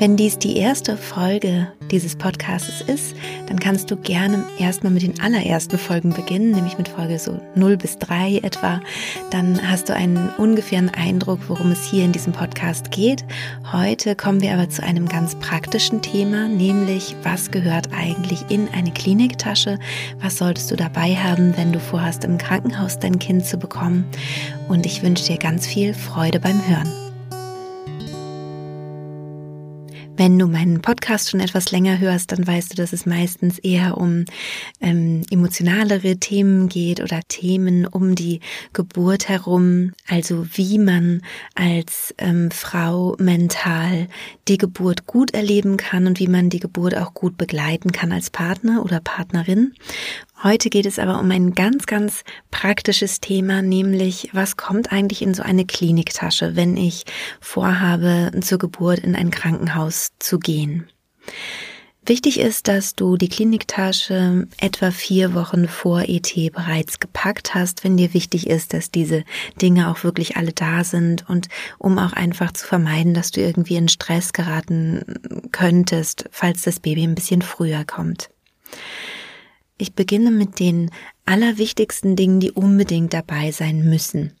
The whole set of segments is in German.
Wenn dies die erste Folge dieses Podcasts ist, dann kannst du gerne erstmal mit den allerersten Folgen beginnen, nämlich mit Folge so 0 bis 3 etwa. Dann hast du einen ungefähren Eindruck, worum es hier in diesem Podcast geht. Heute kommen wir aber zu einem ganz praktischen Thema, nämlich was gehört eigentlich in eine Kliniktasche? Was solltest du dabei haben, wenn du vorhast, im Krankenhaus dein Kind zu bekommen? Und ich wünsche dir ganz viel Freude beim Hören. Wenn du meinen Podcast schon etwas länger hörst, dann weißt du, dass es meistens eher um ähm, emotionalere Themen geht oder Themen um die Geburt herum, also wie man als ähm, Frau mental die Geburt gut erleben kann und wie man die Geburt auch gut begleiten kann als Partner oder Partnerin. Heute geht es aber um ein ganz, ganz praktisches Thema, nämlich was kommt eigentlich in so eine Kliniktasche, wenn ich vorhabe, zur Geburt in ein Krankenhaus zu gehen. Wichtig ist, dass du die Kliniktasche etwa vier Wochen vor ET bereits gepackt hast, wenn dir wichtig ist, dass diese Dinge auch wirklich alle da sind und um auch einfach zu vermeiden, dass du irgendwie in Stress geraten könntest, falls das Baby ein bisschen früher kommt. Ich beginne mit den allerwichtigsten Dingen, die unbedingt dabei sein müssen.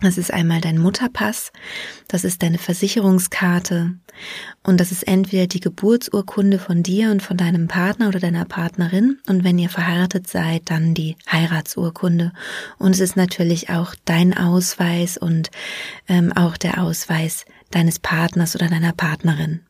Das ist einmal dein Mutterpass, das ist deine Versicherungskarte und das ist entweder die Geburtsurkunde von dir und von deinem Partner oder deiner Partnerin und wenn ihr verheiratet seid, dann die Heiratsurkunde und es ist natürlich auch dein Ausweis und ähm, auch der Ausweis deines Partners oder deiner Partnerin.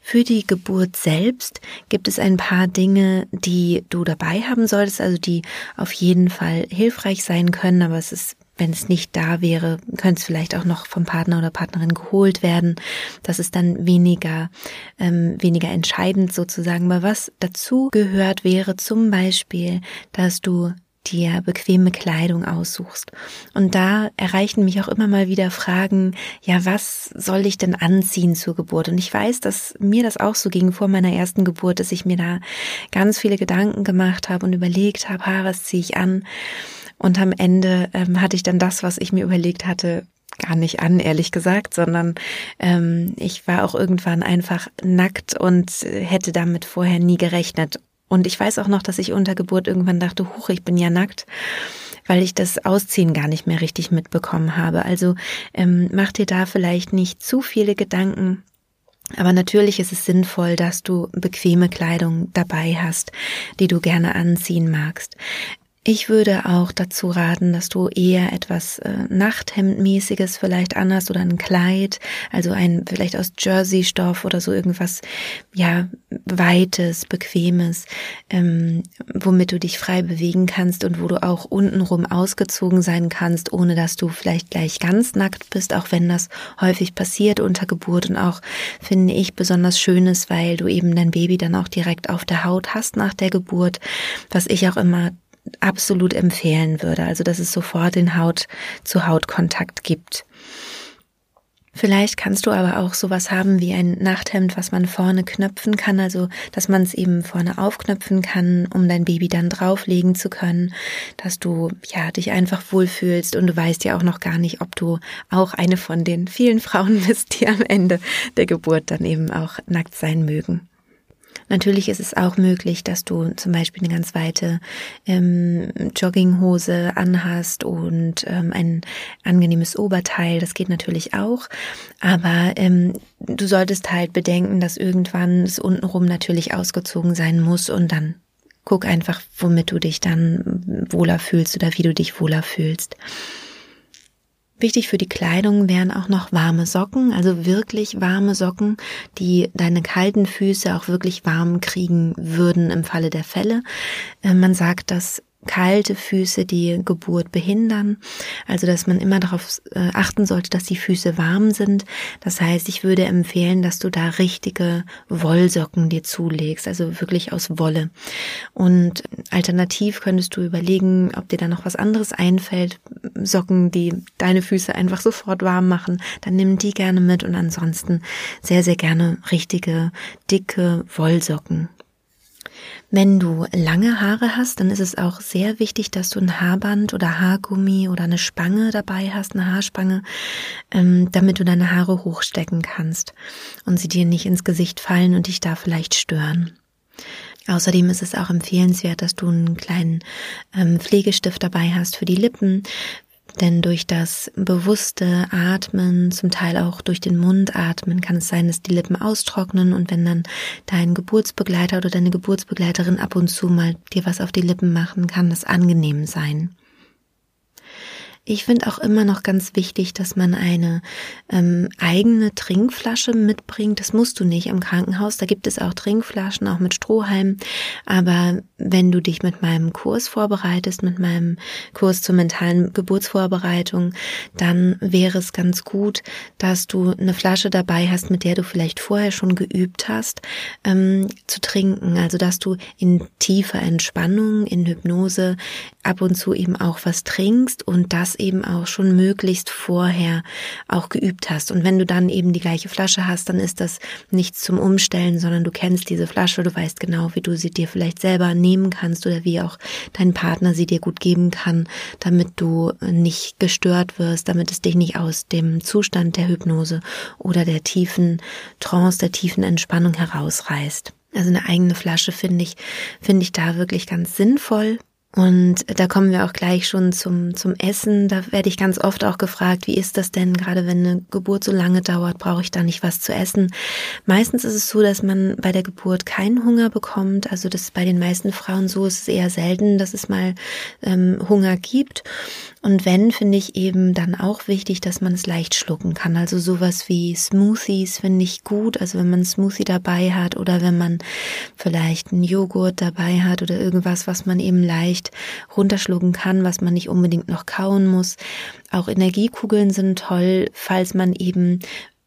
Für die Geburt selbst gibt es ein paar Dinge, die du dabei haben solltest, also die auf jeden Fall hilfreich sein können, aber es ist wenn es nicht da wäre, könnte es vielleicht auch noch vom Partner oder Partnerin geholt werden. Das ist dann weniger, ähm, weniger entscheidend sozusagen. Aber was dazu gehört, wäre zum Beispiel, dass du dir bequeme Kleidung aussuchst. Und da erreichen mich auch immer mal wieder Fragen, ja, was soll ich denn anziehen zur Geburt? Und ich weiß, dass mir das auch so ging vor meiner ersten Geburt, dass ich mir da ganz viele Gedanken gemacht habe und überlegt habe, ha, was ziehe ich an? Und am Ende ähm, hatte ich dann das, was ich mir überlegt hatte, gar nicht an, ehrlich gesagt, sondern ähm, ich war auch irgendwann einfach nackt und hätte damit vorher nie gerechnet. Und ich weiß auch noch, dass ich unter Geburt irgendwann dachte, huch, ich bin ja nackt weil ich das Ausziehen gar nicht mehr richtig mitbekommen habe. Also ähm, mach dir da vielleicht nicht zu viele Gedanken. Aber natürlich ist es sinnvoll, dass du bequeme Kleidung dabei hast, die du gerne anziehen magst. Ich würde auch dazu raten, dass du eher etwas äh, Nachthemdmäßiges vielleicht anhast oder ein Kleid, also ein vielleicht aus Jersey-Stoff oder so irgendwas, ja, weites, bequemes, ähm, womit du dich frei bewegen kannst und wo du auch untenrum ausgezogen sein kannst, ohne dass du vielleicht gleich ganz nackt bist, auch wenn das häufig passiert unter Geburt und auch finde ich besonders schön ist, weil du eben dein Baby dann auch direkt auf der Haut hast nach der Geburt, was ich auch immer absolut empfehlen würde. Also, dass es sofort den Haut-zu-Haut-Kontakt gibt. Vielleicht kannst du aber auch sowas haben wie ein Nachthemd, was man vorne knöpfen kann, also dass man es eben vorne aufknöpfen kann, um dein Baby dann drauflegen zu können, dass du ja dich einfach wohlfühlst und du weißt ja auch noch gar nicht, ob du auch eine von den vielen Frauen bist, die am Ende der Geburt dann eben auch nackt sein mögen. Natürlich ist es auch möglich, dass du zum Beispiel eine ganz weite ähm, Jogginghose anhast und ähm, ein angenehmes Oberteil. Das geht natürlich auch. Aber ähm, du solltest halt bedenken, dass irgendwann es untenrum natürlich ausgezogen sein muss und dann guck einfach, womit du dich dann wohler fühlst oder wie du dich wohler fühlst. Wichtig für die Kleidung wären auch noch warme Socken, also wirklich warme Socken, die deine kalten Füße auch wirklich warm kriegen würden im Falle der Fälle. Äh, man sagt, dass kalte Füße die Geburt behindern. Also, dass man immer darauf äh, achten sollte, dass die Füße warm sind. Das heißt, ich würde empfehlen, dass du da richtige Wollsocken dir zulegst, also wirklich aus Wolle. Und alternativ könntest du überlegen, ob dir da noch was anderes einfällt. Socken, die deine Füße einfach sofort warm machen, dann nimm die gerne mit und ansonsten sehr, sehr gerne richtige, dicke Wollsocken. Wenn du lange Haare hast, dann ist es auch sehr wichtig, dass du ein Haarband oder Haargummi oder eine Spange dabei hast, eine Haarspange, ähm, damit du deine Haare hochstecken kannst und sie dir nicht ins Gesicht fallen und dich da vielleicht stören. Außerdem ist es auch empfehlenswert, dass du einen kleinen ähm, Pflegestift dabei hast für die Lippen, denn durch das bewusste Atmen, zum Teil auch durch den Mund atmen, kann es sein, dass die Lippen austrocknen und wenn dann dein Geburtsbegleiter oder deine Geburtsbegleiterin ab und zu mal dir was auf die Lippen machen, kann das angenehm sein. Ich finde auch immer noch ganz wichtig, dass man eine ähm, eigene Trinkflasche mitbringt. Das musst du nicht im Krankenhaus. Da gibt es auch Trinkflaschen, auch mit Strohhalm. Aber wenn du dich mit meinem Kurs vorbereitest, mit meinem Kurs zur mentalen Geburtsvorbereitung, dann wäre es ganz gut, dass du eine Flasche dabei hast, mit der du vielleicht vorher schon geübt hast, ähm, zu trinken. Also dass du in tiefer Entspannung, in Hypnose ab und zu eben auch was trinkst und das eben auch schon möglichst vorher auch geübt hast. Und wenn du dann eben die gleiche Flasche hast, dann ist das nichts zum Umstellen, sondern du kennst diese Flasche, du weißt genau, wie du sie dir vielleicht selber nehmen kannst oder wie auch dein Partner sie dir gut geben kann, damit du nicht gestört wirst, damit es dich nicht aus dem Zustand der Hypnose oder der tiefen Trance, der tiefen Entspannung herausreißt. Also eine eigene Flasche finde ich, finde ich da wirklich ganz sinnvoll. Und da kommen wir auch gleich schon zum, zum Essen. Da werde ich ganz oft auch gefragt, wie ist das denn, gerade wenn eine Geburt so lange dauert, brauche ich da nicht was zu essen? Meistens ist es so, dass man bei der Geburt keinen Hunger bekommt. Also das ist bei den meisten Frauen so, es ist eher selten, dass es mal ähm, Hunger gibt. Und wenn, finde ich eben dann auch wichtig, dass man es leicht schlucken kann. Also sowas wie Smoothies finde ich gut. Also wenn man Smoothie dabei hat oder wenn man vielleicht einen Joghurt dabei hat oder irgendwas, was man eben leicht runterschlucken kann, was man nicht unbedingt noch kauen muss. Auch Energiekugeln sind toll, falls man eben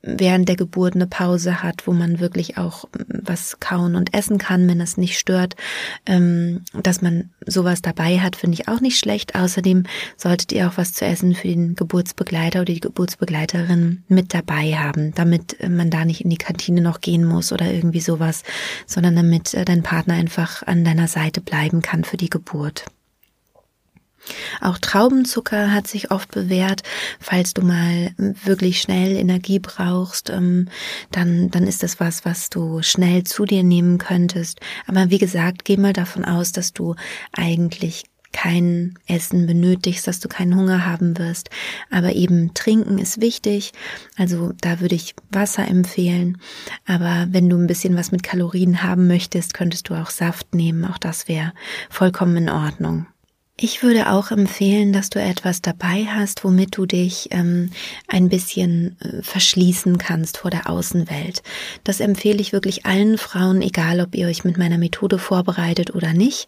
während der Geburt eine Pause hat, wo man wirklich auch mm, was kauen und essen kann, wenn es nicht stört. Ähm, dass man sowas dabei hat, finde ich auch nicht schlecht. Außerdem solltet ihr auch was zu essen für den Geburtsbegleiter oder die Geburtsbegleiterin mit dabei haben, damit man da nicht in die Kantine noch gehen muss oder irgendwie sowas, sondern damit äh, dein Partner einfach an deiner Seite bleiben kann für die Geburt. Auch Traubenzucker hat sich oft bewährt. Falls du mal wirklich schnell Energie brauchst, ähm, dann, dann ist das was, was du schnell zu dir nehmen könntest. Aber wie gesagt, geh mal davon aus, dass du eigentlich kein Essen benötigst, dass du keinen Hunger haben wirst. Aber eben trinken ist wichtig. Also da würde ich Wasser empfehlen. Aber wenn du ein bisschen was mit Kalorien haben möchtest, könntest du auch Saft nehmen. Auch das wäre vollkommen in Ordnung. Ich würde auch empfehlen, dass du etwas dabei hast, womit du dich ähm, ein bisschen äh, verschließen kannst vor der Außenwelt. Das empfehle ich wirklich allen Frauen, egal ob ihr euch mit meiner Methode vorbereitet oder nicht.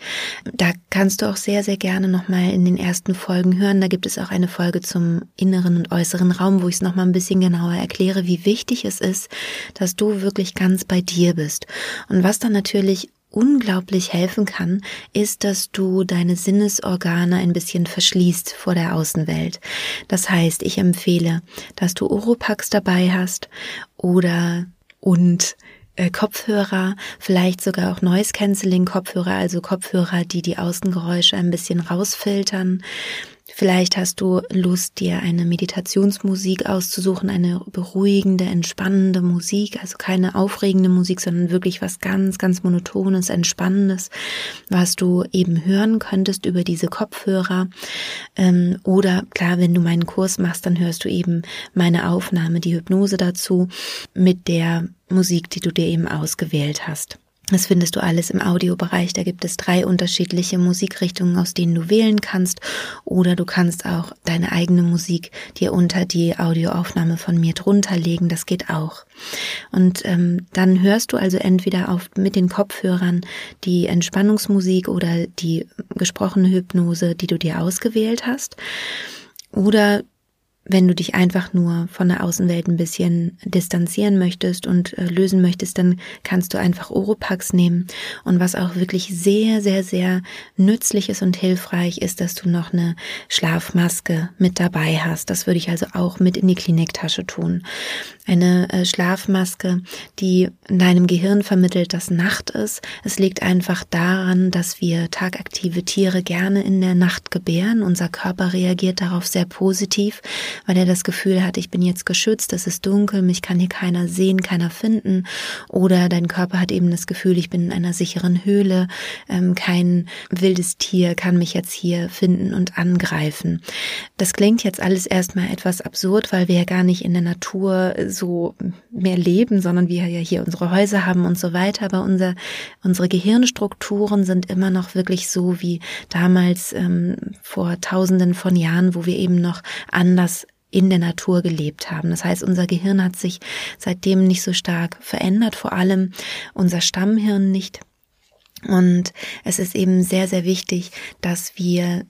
Da kannst du auch sehr, sehr gerne nochmal in den ersten Folgen hören. Da gibt es auch eine Folge zum inneren und äußeren Raum, wo ich es nochmal ein bisschen genauer erkläre, wie wichtig es ist, dass du wirklich ganz bei dir bist. Und was dann natürlich unglaublich helfen kann, ist, dass du deine Sinnesorgane ein bisschen verschließt vor der Außenwelt. Das heißt, ich empfehle, dass du Oropax dabei hast oder und äh, Kopfhörer, vielleicht sogar auch Noise Cancelling Kopfhörer, also Kopfhörer, die die Außengeräusche ein bisschen rausfiltern. Vielleicht hast du Lust, dir eine Meditationsmusik auszusuchen, eine beruhigende, entspannende Musik, also keine aufregende Musik, sondern wirklich was ganz, ganz monotones, entspannendes, was du eben hören könntest über diese Kopfhörer. Ähm, oder klar, wenn du meinen Kurs machst, dann hörst du eben meine Aufnahme, die Hypnose dazu mit der Musik, die du dir eben ausgewählt hast. Das findest du alles im Audiobereich. Da gibt es drei unterschiedliche Musikrichtungen, aus denen du wählen kannst. Oder du kannst auch deine eigene Musik dir unter die Audioaufnahme von mir drunter legen. Das geht auch. Und ähm, dann hörst du also entweder auf mit den Kopfhörern die Entspannungsmusik oder die gesprochene Hypnose, die du dir ausgewählt hast. Oder wenn du dich einfach nur von der Außenwelt ein bisschen distanzieren möchtest und äh, lösen möchtest, dann kannst du einfach Oropax nehmen. Und was auch wirklich sehr, sehr, sehr nützlich ist und hilfreich ist, dass du noch eine Schlafmaske mit dabei hast. Das würde ich also auch mit in die Kliniktasche tun. Eine äh, Schlafmaske, die deinem Gehirn vermittelt, dass Nacht ist. Es liegt einfach daran, dass wir tagaktive Tiere gerne in der Nacht gebären. Unser Körper reagiert darauf sehr positiv weil er das Gefühl hat, ich bin jetzt geschützt, es ist dunkel, mich kann hier keiner sehen, keiner finden. Oder dein Körper hat eben das Gefühl, ich bin in einer sicheren Höhle, ähm, kein wildes Tier kann mich jetzt hier finden und angreifen. Das klingt jetzt alles erstmal etwas absurd, weil wir ja gar nicht in der Natur so mehr leben, sondern wir ja hier unsere Häuser haben und so weiter. Aber unser, unsere Gehirnstrukturen sind immer noch wirklich so wie damals ähm, vor tausenden von Jahren, wo wir eben noch anders in der Natur gelebt haben. Das heißt, unser Gehirn hat sich seitdem nicht so stark verändert, vor allem unser Stammhirn nicht. Und es ist eben sehr, sehr wichtig, dass wir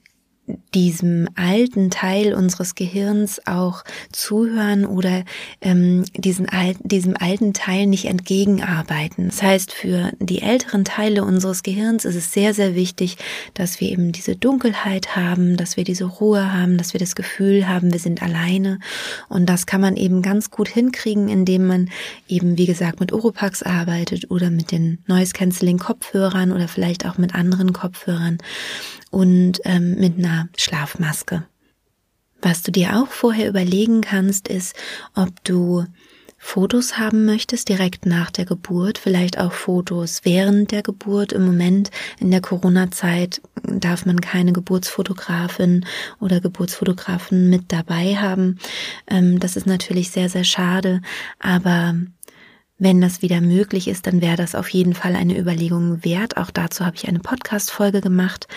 diesem alten Teil unseres Gehirns auch zuhören oder ähm, diesen alten, diesem alten Teil nicht entgegenarbeiten. Das heißt, für die älteren Teile unseres Gehirns ist es sehr, sehr wichtig, dass wir eben diese Dunkelheit haben, dass wir diese Ruhe haben, dass wir das Gefühl haben, wir sind alleine. Und das kann man eben ganz gut hinkriegen, indem man eben, wie gesagt, mit Oropax arbeitet oder mit den Noise Cancelling Kopfhörern oder vielleicht auch mit anderen Kopfhörern und ähm, mit einer Schlafmaske. Was du dir auch vorher überlegen kannst, ist, ob du Fotos haben möchtest direkt nach der Geburt, vielleicht auch Fotos während der Geburt. Im Moment in der Corona-Zeit darf man keine Geburtsfotografin oder Geburtsfotografen mit dabei haben. Ähm, das ist natürlich sehr, sehr schade, aber wenn das wieder möglich ist, dann wäre das auf jeden Fall eine Überlegung wert. Auch dazu habe ich eine Podcast-Folge gemacht.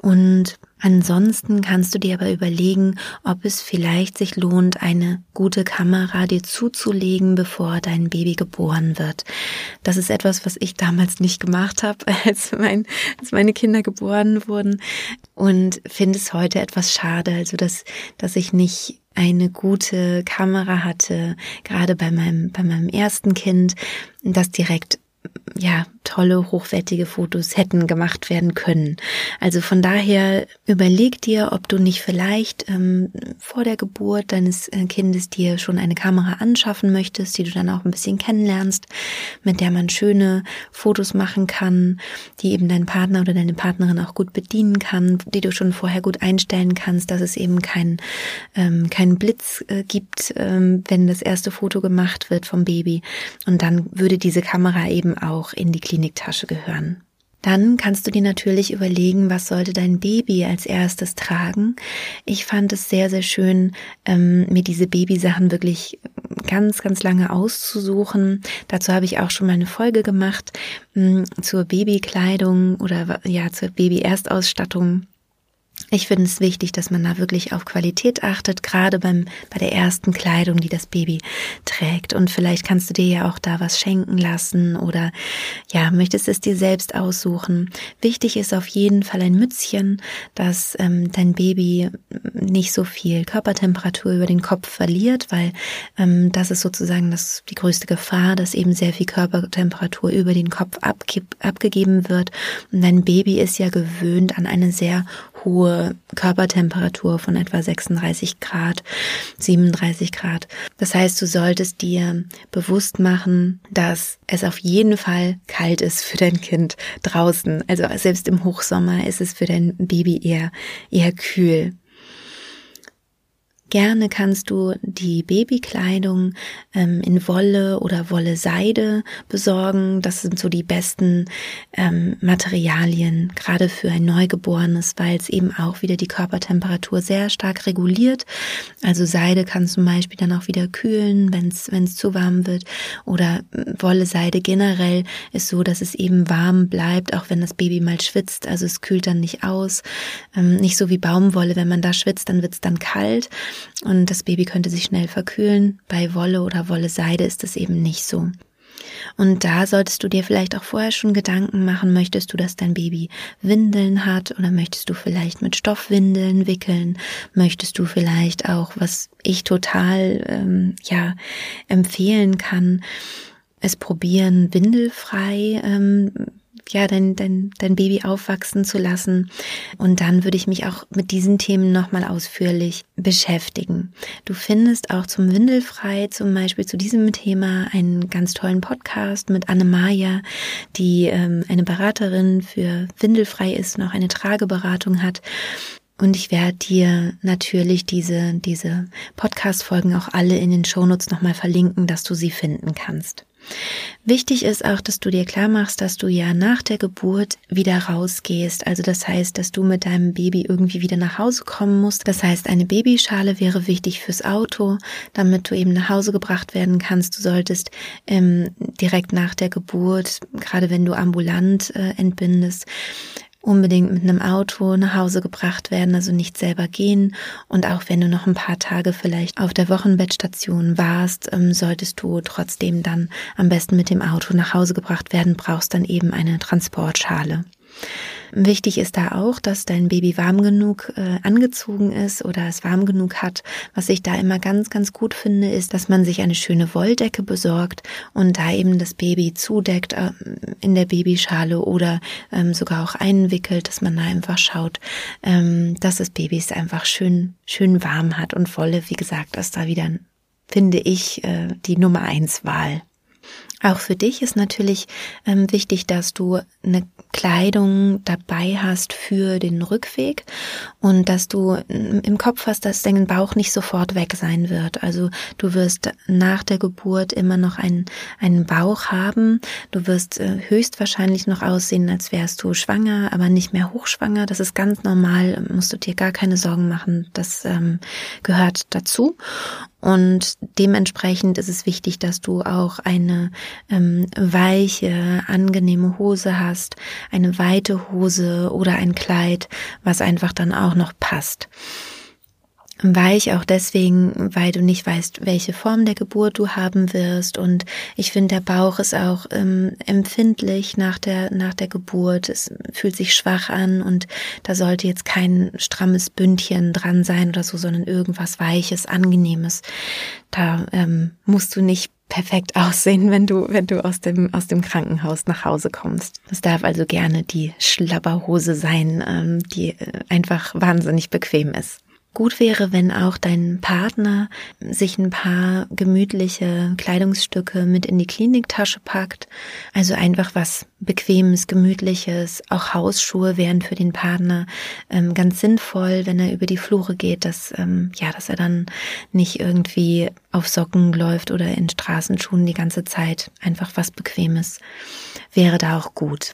Und ansonsten kannst du dir aber überlegen, ob es vielleicht sich lohnt, eine gute Kamera dir zuzulegen, bevor dein Baby geboren wird. Das ist etwas, was ich damals nicht gemacht habe, als, mein, als meine Kinder geboren wurden und finde es heute etwas schade, also dass, dass ich nicht eine gute Kamera hatte, gerade bei meinem, bei meinem ersten Kind, das direkt ja, tolle, hochwertige Fotos hätten gemacht werden können. Also von daher überleg dir, ob du nicht vielleicht ähm, vor der Geburt deines äh, Kindes dir schon eine Kamera anschaffen möchtest, die du dann auch ein bisschen kennenlernst, mit der man schöne Fotos machen kann, die eben dein Partner oder deine Partnerin auch gut bedienen kann, die du schon vorher gut einstellen kannst, dass es eben kein, ähm, kein Blitz äh, gibt, ähm, wenn das erste Foto gemacht wird vom Baby. Und dann würde diese Kamera eben auch in die Klinik Kliniktasche gehören. Dann kannst du dir natürlich überlegen, was sollte dein Baby als erstes tragen. Ich fand es sehr, sehr schön, ähm, mir diese Babysachen wirklich ganz, ganz lange auszusuchen. Dazu habe ich auch schon mal eine Folge gemacht mh, zur Babykleidung oder ja zur Baby-Erstausstattung. Ich finde es wichtig, dass man da wirklich auf Qualität achtet, gerade beim, bei der ersten Kleidung, die das Baby trägt. Und vielleicht kannst du dir ja auch da was schenken lassen oder ja, möchtest es dir selbst aussuchen. Wichtig ist auf jeden Fall ein Mützchen, dass ähm, dein Baby nicht so viel Körpertemperatur über den Kopf verliert, weil ähm, das ist sozusagen das, die größte Gefahr, dass eben sehr viel Körpertemperatur über den Kopf abgegeben wird. Und dein Baby ist ja gewöhnt an eine sehr hohe Körpertemperatur von etwa 36 Grad, 37 Grad. Das heißt, du solltest dir bewusst machen, dass es auf jeden Fall kalt ist für dein Kind draußen. Also selbst im Hochsommer ist es für dein Baby eher, eher kühl. Gerne kannst du die Babykleidung ähm, in Wolle oder Wolle-Seide besorgen. Das sind so die besten ähm, Materialien, gerade für ein Neugeborenes, weil es eben auch wieder die Körpertemperatur sehr stark reguliert. Also Seide kann zum Beispiel dann auch wieder kühlen, wenn es zu warm wird. Oder äh, Wolle-Seide generell ist so, dass es eben warm bleibt, auch wenn das Baby mal schwitzt. Also es kühlt dann nicht aus. Ähm, nicht so wie Baumwolle, wenn man da schwitzt, dann wird es dann kalt und das Baby könnte sich schnell verkühlen. Bei Wolle oder Wolle-Seide ist es eben nicht so. Und da solltest du dir vielleicht auch vorher schon Gedanken machen, möchtest du, dass dein Baby Windeln hat oder möchtest du vielleicht mit Stoffwindeln wickeln? Möchtest du vielleicht auch, was ich total ähm, ja empfehlen kann, es probieren, windelfrei ähm, ja, dein, dein, dein Baby aufwachsen zu lassen. Und dann würde ich mich auch mit diesen Themen nochmal ausführlich beschäftigen. Du findest auch zum Windelfrei zum Beispiel zu diesem Thema einen ganz tollen Podcast mit Anne Maja, die ähm, eine Beraterin für Windelfrei ist und auch eine Trageberatung hat. Und ich werde dir natürlich diese, diese Podcast-Folgen auch alle in den Shownotes nochmal verlinken, dass du sie finden kannst. Wichtig ist auch, dass du dir klar machst, dass du ja nach der Geburt wieder rausgehst. Also das heißt, dass du mit deinem Baby irgendwie wieder nach Hause kommen musst. Das heißt, eine Babyschale wäre wichtig fürs Auto, damit du eben nach Hause gebracht werden kannst. Du solltest ähm, direkt nach der Geburt, gerade wenn du ambulant äh, entbindest, unbedingt mit einem Auto nach Hause gebracht werden, also nicht selber gehen. Und auch wenn du noch ein paar Tage vielleicht auf der Wochenbettstation warst, ähm, solltest du trotzdem dann am besten mit dem Auto nach Hause gebracht werden, brauchst dann eben eine Transportschale. Wichtig ist da auch, dass dein Baby warm genug äh, angezogen ist oder es warm genug hat. Was ich da immer ganz, ganz gut finde, ist, dass man sich eine schöne Wolldecke besorgt und da eben das Baby zudeckt äh, in der Babyschale oder ähm, sogar auch einwickelt, dass man da einfach schaut, ähm, dass das Baby es einfach schön, schön warm hat und Wolle, wie gesagt, ist da wieder, finde ich, äh, die Nummer eins Wahl. Auch für dich ist natürlich ähm, wichtig, dass du eine Kleidung dabei hast für den Rückweg und dass du im Kopf hast, dass dein Bauch nicht sofort weg sein wird. Also du wirst nach der Geburt immer noch einen, einen Bauch haben. Du wirst äh, höchstwahrscheinlich noch aussehen, als wärst du schwanger, aber nicht mehr hochschwanger. Das ist ganz normal, musst du dir gar keine Sorgen machen. Das ähm, gehört dazu. Und dementsprechend ist es wichtig, dass du auch eine ähm, weiche, angenehme Hose hast, eine weite Hose oder ein Kleid, was einfach dann auch noch passt. Weich auch deswegen, weil du nicht weißt, welche Form der Geburt du haben wirst. Und ich finde, der Bauch ist auch ähm, empfindlich nach der, nach der Geburt. Es fühlt sich schwach an und da sollte jetzt kein strammes Bündchen dran sein oder so, sondern irgendwas Weiches, Angenehmes. Da ähm, musst du nicht perfekt aussehen, wenn du, wenn du aus dem, aus dem Krankenhaus nach Hause kommst. Es darf also gerne die Schlabberhose sein, ähm, die äh, einfach wahnsinnig bequem ist. Gut wäre, wenn auch dein Partner sich ein paar gemütliche Kleidungsstücke mit in die Kliniktasche packt. Also einfach was Bequemes, Gemütliches. Auch Hausschuhe wären für den Partner ähm, ganz sinnvoll, wenn er über die Flure geht, dass, ähm, ja, dass er dann nicht irgendwie auf Socken läuft oder in Straßenschuhen die ganze Zeit. Einfach was Bequemes wäre da auch gut.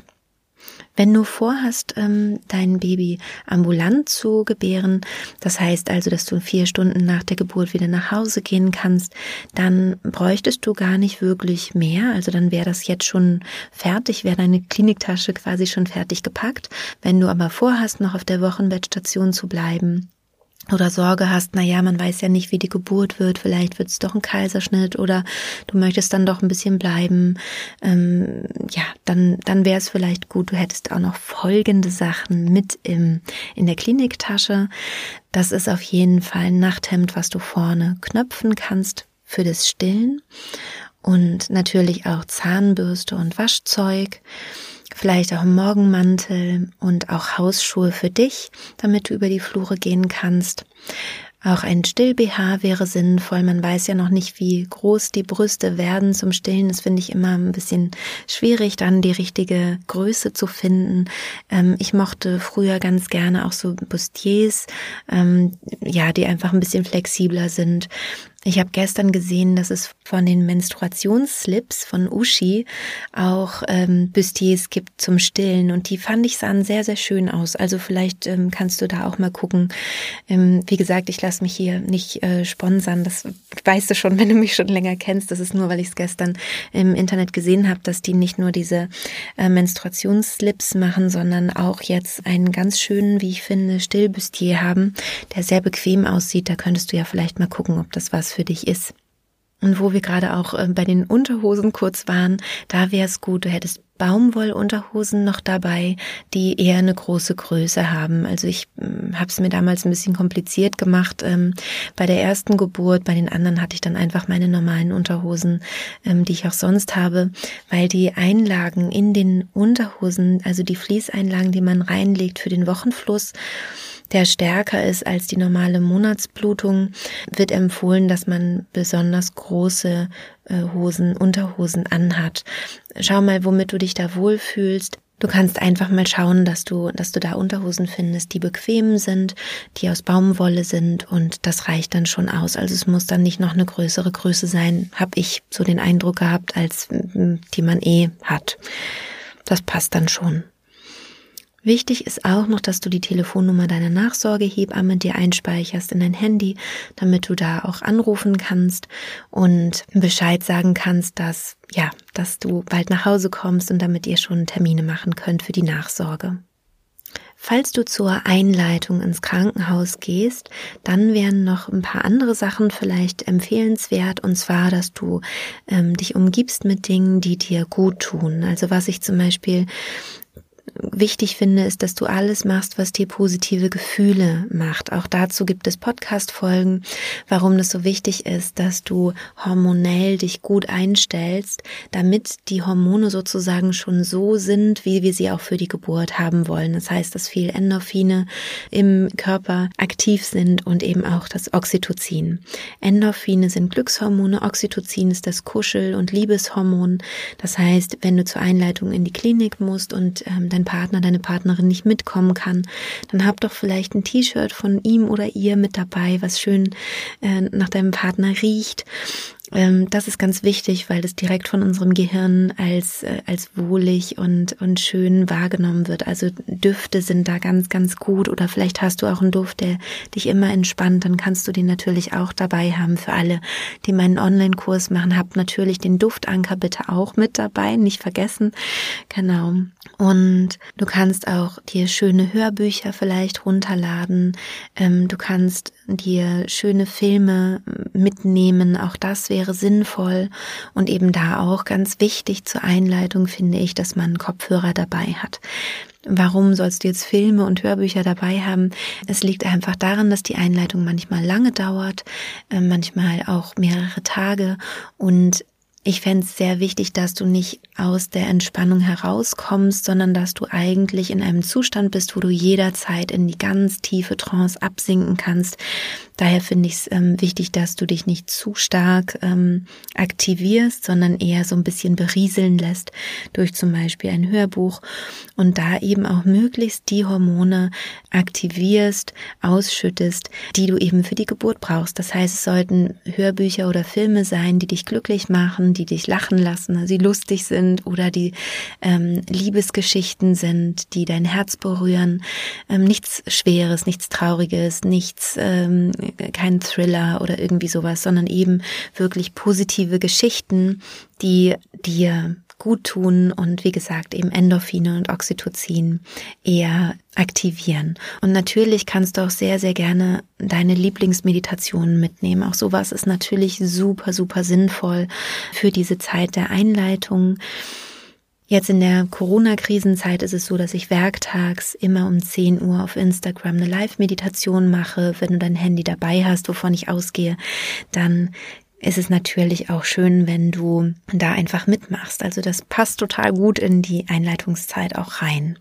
Wenn du vorhast, ähm, dein Baby ambulant zu gebären, das heißt also, dass du vier Stunden nach der Geburt wieder nach Hause gehen kannst, dann bräuchtest du gar nicht wirklich mehr. Also dann wäre das jetzt schon fertig, wäre deine Kliniktasche quasi schon fertig gepackt. Wenn du aber vorhast, noch auf der Wochenbettstation zu bleiben, oder Sorge hast, na ja, man weiß ja nicht, wie die Geburt wird, vielleicht wird es doch ein Kaiserschnitt oder du möchtest dann doch ein bisschen bleiben, ähm, ja, dann, dann wäre es vielleicht gut, du hättest auch noch folgende Sachen mit im, in der Kliniktasche. Das ist auf jeden Fall ein Nachthemd, was du vorne knöpfen kannst für das Stillen und natürlich auch Zahnbürste und Waschzeug vielleicht auch einen Morgenmantel und auch Hausschuhe für dich, damit du über die Flure gehen kannst. Auch ein Still-BH wäre sinnvoll. Man weiß ja noch nicht, wie groß die Brüste werden zum Stillen. Das finde ich immer ein bisschen schwierig, dann die richtige Größe zu finden. Ähm, ich mochte früher ganz gerne auch so Bustiers, ähm, ja, die einfach ein bisschen flexibler sind. Ich habe gestern gesehen, dass es von den Menstruationsslips von Ushi auch ähm, Bustiers gibt zum Stillen und die fand ich sahen sehr, sehr schön aus. Also vielleicht ähm, kannst du da auch mal gucken. Ähm, wie gesagt, ich lasse mich hier nicht äh, sponsern. Das weißt du schon, wenn du mich schon länger kennst. Das ist nur, weil ich es gestern im Internet gesehen habe, dass die nicht nur diese äh, Menstruationsslips machen, sondern auch jetzt einen ganz schönen, wie ich finde, Stillbustier haben, der sehr bequem aussieht. Da könntest du ja vielleicht mal gucken, ob das was für dich ist. Und wo wir gerade auch äh, bei den Unterhosen kurz waren, da wäre es gut, du hättest Baumwollunterhosen noch dabei, die eher eine große Größe haben. Also ich hm, habe es mir damals ein bisschen kompliziert gemacht. Ähm, bei der ersten Geburt, bei den anderen hatte ich dann einfach meine normalen Unterhosen, ähm, die ich auch sonst habe, weil die Einlagen in den Unterhosen, also die Fließeinlagen, die man reinlegt für den Wochenfluss, der stärker ist als die normale Monatsblutung, wird empfohlen, dass man besonders große äh, Hosen, Unterhosen anhat. Schau mal, womit du dich da wohlfühlst. Du kannst einfach mal schauen, dass du, dass du da Unterhosen findest, die bequem sind, die aus Baumwolle sind und das reicht dann schon aus. Also es muss dann nicht noch eine größere Größe sein, habe ich so den Eindruck gehabt, als die man eh hat. Das passt dann schon. Wichtig ist auch noch, dass du die Telefonnummer deiner Nachsorgehebamme dir einspeicherst in dein Handy, damit du da auch anrufen kannst und Bescheid sagen kannst, dass, ja, dass du bald nach Hause kommst und damit ihr schon Termine machen könnt für die Nachsorge. Falls du zur Einleitung ins Krankenhaus gehst, dann wären noch ein paar andere Sachen vielleicht empfehlenswert, und zwar, dass du ähm, dich umgibst mit Dingen, die dir gut tun. Also was ich zum Beispiel wichtig finde, ist, dass du alles machst, was dir positive Gefühle macht. Auch dazu gibt es Podcast-Folgen, warum das so wichtig ist, dass du hormonell dich gut einstellst, damit die Hormone sozusagen schon so sind, wie wir sie auch für die Geburt haben wollen. Das heißt, dass viel Endorphine im Körper aktiv sind und eben auch das Oxytocin. Endorphine sind Glückshormone, Oxytocin ist das Kuschel- und Liebeshormon. Das heißt, wenn du zur Einleitung in die Klinik musst und ähm, dein Partner, deine Partnerin nicht mitkommen kann, dann hab doch vielleicht ein T-Shirt von ihm oder ihr mit dabei, was schön äh, nach deinem Partner riecht ähm, das ist ganz wichtig, weil das direkt von unserem Gehirn als, äh, als wohlig und, und schön wahrgenommen wird. Also Düfte sind da ganz, ganz gut. Oder vielleicht hast du auch einen Duft, der dich immer entspannt. Dann kannst du den natürlich auch dabei haben. Für alle, die meinen Online-Kurs machen, habt natürlich den Duftanker bitte auch mit dabei. Nicht vergessen. Genau. Und du kannst auch dir schöne Hörbücher vielleicht runterladen. Ähm, du kannst dir schöne Filme mitnehmen. Auch das wäre sinnvoll. Und eben da auch ganz wichtig zur Einleitung finde ich, dass man Kopfhörer dabei hat. Warum sollst du jetzt Filme und Hörbücher dabei haben? Es liegt einfach daran, dass die Einleitung manchmal lange dauert, äh, manchmal auch mehrere Tage und ich fände es sehr wichtig, dass du nicht aus der Entspannung herauskommst, sondern dass du eigentlich in einem Zustand bist, wo du jederzeit in die ganz tiefe Trance absinken kannst. Daher finde ich es ähm, wichtig, dass du dich nicht zu stark ähm, aktivierst, sondern eher so ein bisschen berieseln lässt durch zum Beispiel ein Hörbuch und da eben auch möglichst die Hormone aktivierst, ausschüttest, die du eben für die Geburt brauchst. Das heißt, es sollten Hörbücher oder Filme sein, die dich glücklich machen, die dich lachen lassen, die lustig sind oder die ähm, Liebesgeschichten sind, die dein Herz berühren. Ähm, nichts Schweres, nichts Trauriges, nichts, ähm, kein Thriller oder irgendwie sowas, sondern eben wirklich positive Geschichten, die dir gut tun und wie gesagt eben Endorphine und Oxytocin eher aktivieren. Und natürlich kannst du auch sehr, sehr gerne deine Lieblingsmeditationen mitnehmen. Auch sowas ist natürlich super, super sinnvoll für diese Zeit der Einleitung. Jetzt in der Corona-Krisenzeit ist es so, dass ich werktags immer um 10 Uhr auf Instagram eine Live-Meditation mache. Wenn du dein Handy dabei hast, wovon ich ausgehe, dann ist es natürlich auch schön, wenn du da einfach mitmachst. Also das passt total gut in die Einleitungszeit auch rein.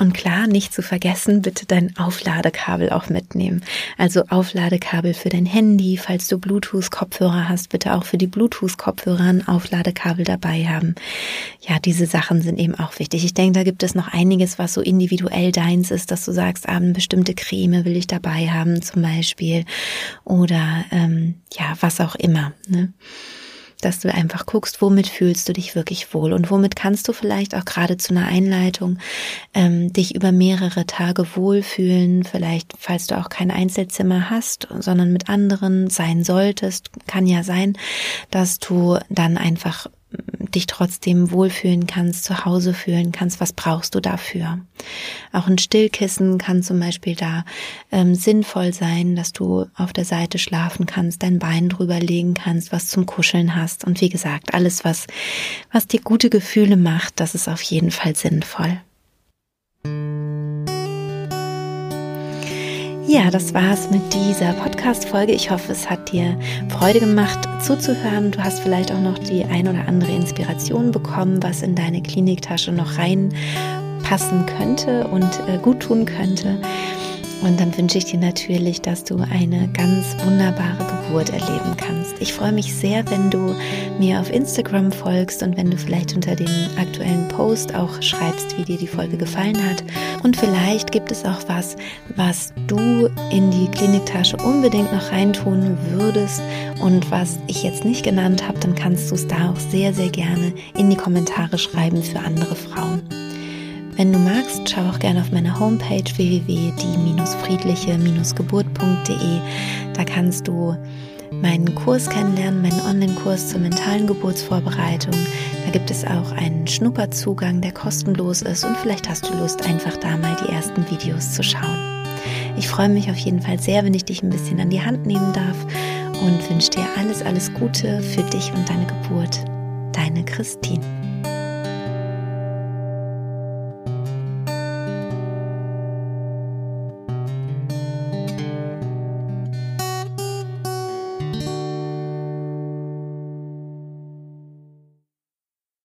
Und klar, nicht zu vergessen, bitte dein Aufladekabel auch mitnehmen. Also Aufladekabel für dein Handy, falls du Bluetooth-Kopfhörer hast, bitte auch für die Bluetooth-Kopfhörer ein Aufladekabel dabei haben. Ja, diese Sachen sind eben auch wichtig. Ich denke, da gibt es noch einiges, was so individuell deins ist, dass du sagst, ah, eine bestimmte Creme will ich dabei haben zum Beispiel oder ähm, ja, was auch immer. Ne? Dass du einfach guckst, womit fühlst du dich wirklich wohl und womit kannst du vielleicht auch gerade zu einer Einleitung ähm, dich über mehrere Tage wohlfühlen. Vielleicht, falls du auch kein Einzelzimmer hast, sondern mit anderen sein solltest, kann ja sein, dass du dann einfach dich trotzdem wohlfühlen kannst, zu Hause fühlen kannst, was brauchst du dafür? Auch ein Stillkissen kann zum Beispiel da ähm, sinnvoll sein, dass du auf der Seite schlafen kannst, dein Bein drüber legen kannst, was zum Kuscheln hast. Und wie gesagt, alles, was, was dir gute Gefühle macht, das ist auf jeden Fall sinnvoll. Ja, das war's mit dieser Podcast-Folge. Ich hoffe, es hat dir Freude gemacht zuzuhören. Du hast vielleicht auch noch die ein oder andere Inspiration bekommen, was in deine Kliniktasche noch reinpassen könnte und äh, gut tun könnte. Und dann wünsche ich dir natürlich, dass du eine ganz wunderbare Geburt erleben kannst. Ich freue mich sehr, wenn du mir auf Instagram folgst und wenn du vielleicht unter dem aktuellen Post auch schreibst, wie dir die Folge gefallen hat. Und vielleicht gibt es auch was, was du in die Kliniktasche unbedingt noch reintun würdest und was ich jetzt nicht genannt habe, dann kannst du es da auch sehr, sehr gerne in die Kommentare schreiben für andere Frauen. Wenn du magst, schau auch gerne auf meine Homepage www.die-friedliche-geburt.de. Da kannst du meinen Kurs kennenlernen, meinen Online-Kurs zur mentalen Geburtsvorbereitung. Da gibt es auch einen Schnupperzugang, der kostenlos ist und vielleicht hast du Lust, einfach da mal die ersten Videos zu schauen. Ich freue mich auf jeden Fall sehr, wenn ich dich ein bisschen an die Hand nehmen darf und wünsche dir alles, alles Gute für dich und deine Geburt. Deine Christine.